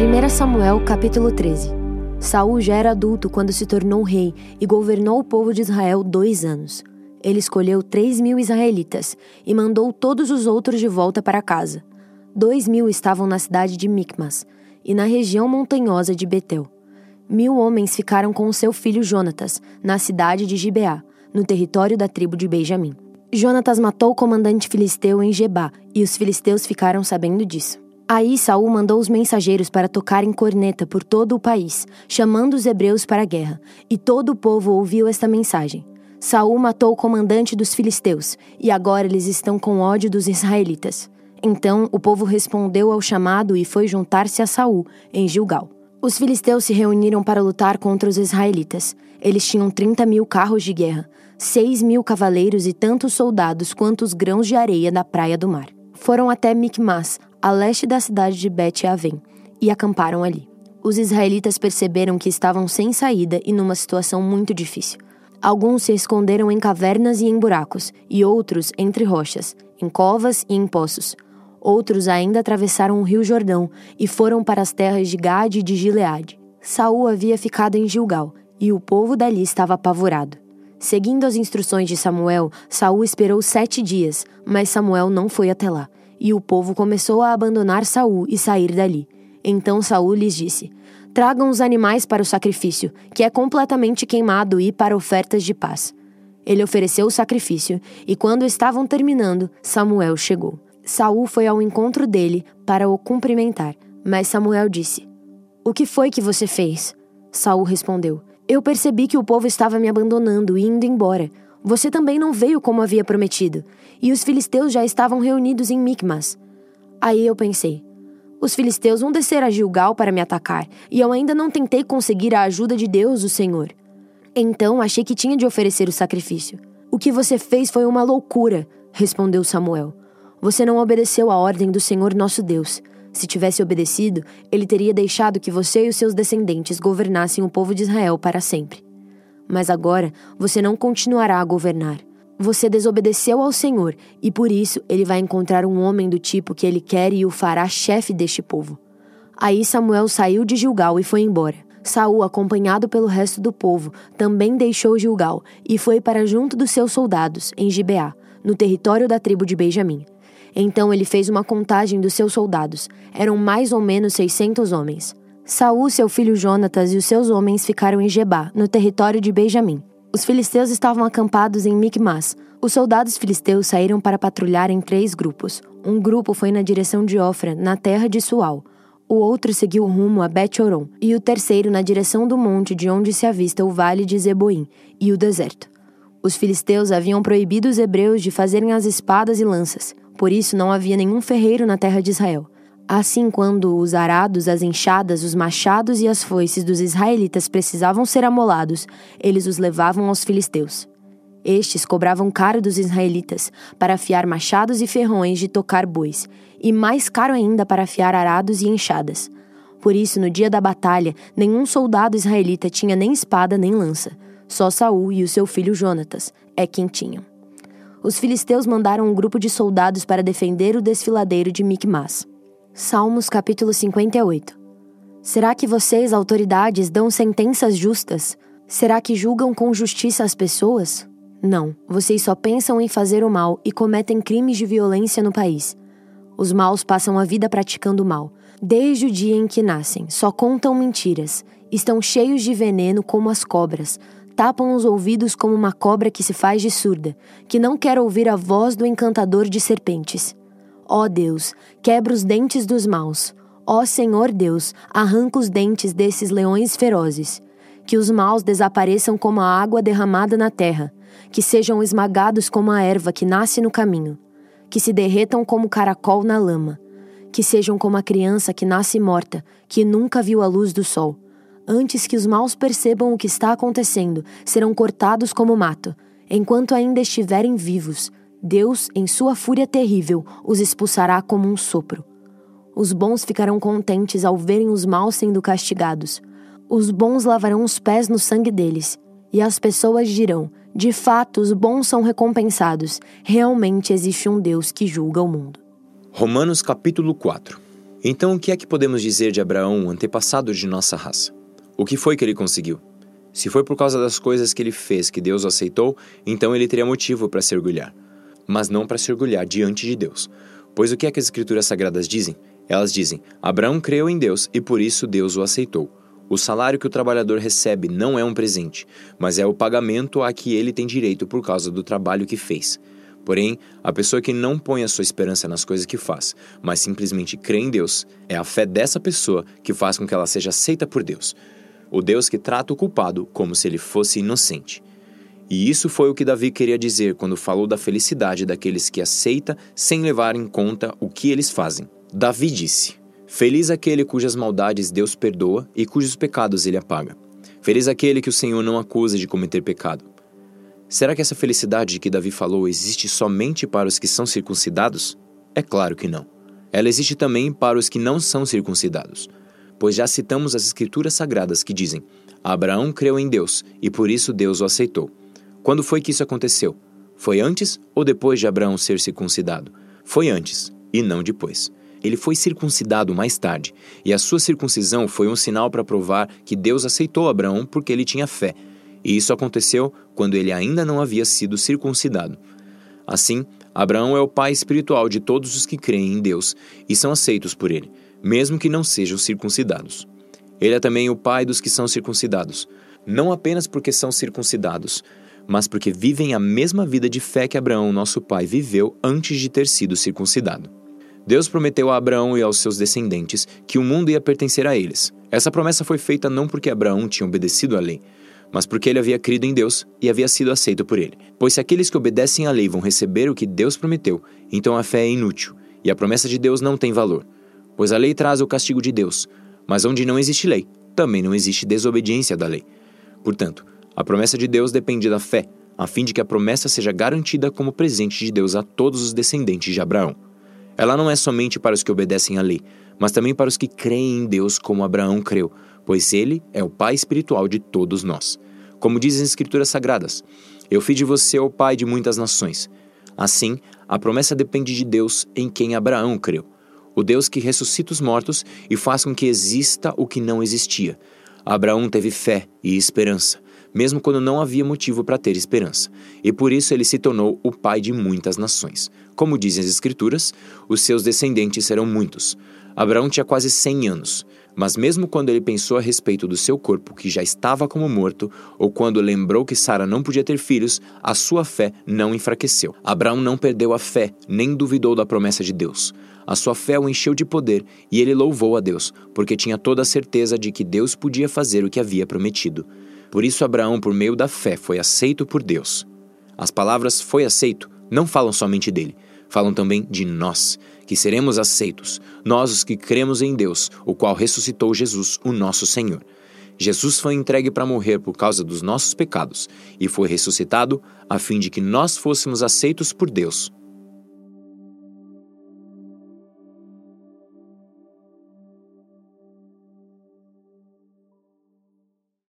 1 Samuel capítulo 13 Saul já era adulto quando se tornou rei e governou o povo de Israel dois anos. Ele escolheu três mil israelitas e mandou todos os outros de volta para casa. Dois mil estavam na cidade de Micmas e na região montanhosa de Betel. Mil homens ficaram com seu filho Jonatas, na cidade de Gibeá, no território da tribo de Benjamim. Jonatas matou o comandante filisteu em Gebá, e os filisteus ficaram sabendo disso. Aí Saul mandou os mensageiros para tocarem corneta por todo o país, chamando os hebreus para a guerra, e todo o povo ouviu esta mensagem. Saul matou o comandante dos filisteus, e agora eles estão com ódio dos israelitas. Então o povo respondeu ao chamado e foi juntar-se a Saul em Gilgal. Os filisteus se reuniram para lutar contra os israelitas. Eles tinham 30 mil carros de guerra, 6 mil cavaleiros e tantos soldados quanto os grãos de areia da praia do mar. Foram até Micmas, a leste da cidade de Bet-Aven, e acamparam ali. Os israelitas perceberam que estavam sem saída e numa situação muito difícil. Alguns se esconderam em cavernas e em buracos, e outros entre rochas, em covas e em poços. Outros ainda atravessaram o rio Jordão e foram para as terras de Gade e de Gileade. Saul havia ficado em Gilgal, e o povo dali estava apavorado. Seguindo as instruções de Samuel, Saul esperou sete dias, mas Samuel não foi até lá, e o povo começou a abandonar Saul e sair dali. Então Saul lhes disse: Tragam os animais para o sacrifício, que é completamente queimado, e para ofertas de paz. Ele ofereceu o sacrifício, e quando estavam terminando, Samuel chegou. Saul foi ao encontro dele para o cumprimentar, mas Samuel disse: O que foi que você fez? Saul respondeu: Eu percebi que o povo estava me abandonando e indo embora. Você também não veio como havia prometido, e os filisteus já estavam reunidos em Micmas. Aí eu pensei: os filisteus vão descer a Gilgal para me atacar, e eu ainda não tentei conseguir a ajuda de Deus, o Senhor. Então achei que tinha de oferecer o sacrifício. O que você fez foi uma loucura, respondeu Samuel. Você não obedeceu à ordem do Senhor nosso Deus. Se tivesse obedecido, ele teria deixado que você e os seus descendentes governassem o povo de Israel para sempre. Mas agora você não continuará a governar. Você desobedeceu ao Senhor e por isso ele vai encontrar um homem do tipo que ele quer e o fará chefe deste povo. Aí Samuel saiu de Gilgal e foi embora. Saul, acompanhado pelo resto do povo, também deixou Gilgal e foi para junto dos seus soldados, em Gibeá, no território da tribo de Benjamim. Então ele fez uma contagem dos seus soldados. Eram mais ou menos seiscentos homens. Saul, seu filho Jonatas e os seus homens ficaram em Gebá, no território de Benjamim. Os filisteus estavam acampados em Micmas. Os soldados filisteus saíram para patrulhar em três grupos. Um grupo foi na direção de Ofra, na terra de Sual. O outro seguiu rumo a Bet-Oron, e o terceiro na direção do monte de onde se avista o vale de Zeboim e o deserto. Os filisteus haviam proibido os hebreus de fazerem as espadas e lanças. Por isso não havia nenhum ferreiro na terra de Israel. Assim, quando os arados, as enxadas, os machados e as foices dos israelitas precisavam ser amolados, eles os levavam aos filisteus. Estes cobravam caro dos israelitas para afiar machados e ferrões de tocar bois, e mais caro ainda para afiar arados e enxadas. Por isso, no dia da batalha, nenhum soldado israelita tinha nem espada nem lança. Só Saul e o seu filho Jonatas é quem tinham os filisteus mandaram um grupo de soldados para defender o desfiladeiro de Micmas. Salmos capítulo 58 Será que vocês, autoridades, dão sentenças justas? Será que julgam com justiça as pessoas? Não, vocês só pensam em fazer o mal e cometem crimes de violência no país. Os maus passam a vida praticando mal. Desde o dia em que nascem, só contam mentiras. Estão cheios de veneno como as cobras tapam os ouvidos como uma cobra que se faz de surda, que não quer ouvir a voz do encantador de serpentes. Ó Deus, quebra os dentes dos maus. Ó Senhor Deus, arranca os dentes desses leões ferozes. Que os maus desapareçam como a água derramada na terra, que sejam esmagados como a erva que nasce no caminho, que se derretam como caracol na lama, que sejam como a criança que nasce morta, que nunca viu a luz do sol Antes que os maus percebam o que está acontecendo, serão cortados como mato. Enquanto ainda estiverem vivos, Deus, em sua fúria terrível, os expulsará como um sopro. Os bons ficarão contentes ao verem os maus sendo castigados. Os bons lavarão os pés no sangue deles. E as pessoas dirão: de fato, os bons são recompensados. Realmente existe um Deus que julga o mundo. Romanos capítulo 4 Então, o que é que podemos dizer de Abraão, antepassado de nossa raça? O que foi que ele conseguiu? Se foi por causa das coisas que ele fez que Deus o aceitou, então ele teria motivo para se orgulhar. Mas não para se orgulhar diante de Deus. Pois o que é que as Escrituras Sagradas dizem? Elas dizem: Abraão creu em Deus e por isso Deus o aceitou. O salário que o trabalhador recebe não é um presente, mas é o pagamento a que ele tem direito por causa do trabalho que fez. Porém, a pessoa que não põe a sua esperança nas coisas que faz, mas simplesmente crê em Deus, é a fé dessa pessoa que faz com que ela seja aceita por Deus. O Deus que trata o culpado como se ele fosse inocente. E isso foi o que Davi queria dizer quando falou da felicidade daqueles que aceita sem levar em conta o que eles fazem. Davi disse: Feliz aquele cujas maldades Deus perdoa e cujos pecados ele apaga. Feliz aquele que o Senhor não acusa de cometer pecado. Será que essa felicidade de que Davi falou existe somente para os que são circuncidados? É claro que não. Ela existe também para os que não são circuncidados. Pois já citamos as Escrituras Sagradas que dizem: Abraão creu em Deus e por isso Deus o aceitou. Quando foi que isso aconteceu? Foi antes ou depois de Abraão ser circuncidado? Foi antes e não depois. Ele foi circuncidado mais tarde, e a sua circuncisão foi um sinal para provar que Deus aceitou Abraão porque ele tinha fé. E isso aconteceu quando ele ainda não havia sido circuncidado. Assim, Abraão é o pai espiritual de todos os que creem em Deus e são aceitos por ele, mesmo que não sejam circuncidados. Ele é também o pai dos que são circuncidados, não apenas porque são circuncidados, mas porque vivem a mesma vida de fé que Abraão, nosso pai, viveu antes de ter sido circuncidado. Deus prometeu a Abraão e aos seus descendentes que o mundo ia pertencer a eles. Essa promessa foi feita não porque Abraão tinha obedecido à lei, mas porque ele havia crido em Deus e havia sido aceito por ele. Pois se aqueles que obedecem à lei vão receber o que Deus prometeu, então a fé é inútil e a promessa de Deus não tem valor. Pois a lei traz o castigo de Deus, mas onde não existe lei, também não existe desobediência da lei. Portanto, a promessa de Deus depende da fé, a fim de que a promessa seja garantida como presente de Deus a todos os descendentes de Abraão. Ela não é somente para os que obedecem à lei, mas também para os que creem em Deus como Abraão creu, pois ele é o pai espiritual de todos nós. Como dizem as Escrituras Sagradas, eu fiz de você o pai de muitas nações. Assim, a promessa depende de Deus em quem Abraão creu, o Deus que ressuscita os mortos e faz com que exista o que não existia. Abraão teve fé e esperança, mesmo quando não havia motivo para ter esperança, e por isso ele se tornou o pai de muitas nações. Como dizem as Escrituras, os seus descendentes serão muitos. Abraão tinha quase 100 anos, mas mesmo quando ele pensou a respeito do seu corpo, que já estava como morto, ou quando lembrou que Sara não podia ter filhos, a sua fé não enfraqueceu. Abraão não perdeu a fé, nem duvidou da promessa de Deus. A sua fé o encheu de poder e ele louvou a Deus, porque tinha toda a certeza de que Deus podia fazer o que havia prometido. Por isso, Abraão, por meio da fé, foi aceito por Deus. As palavras foi aceito não falam somente dele, falam também de nós, que seremos aceitos, nós os que cremos em Deus, o qual ressuscitou Jesus, o nosso Senhor. Jesus foi entregue para morrer por causa dos nossos pecados e foi ressuscitado a fim de que nós fôssemos aceitos por Deus.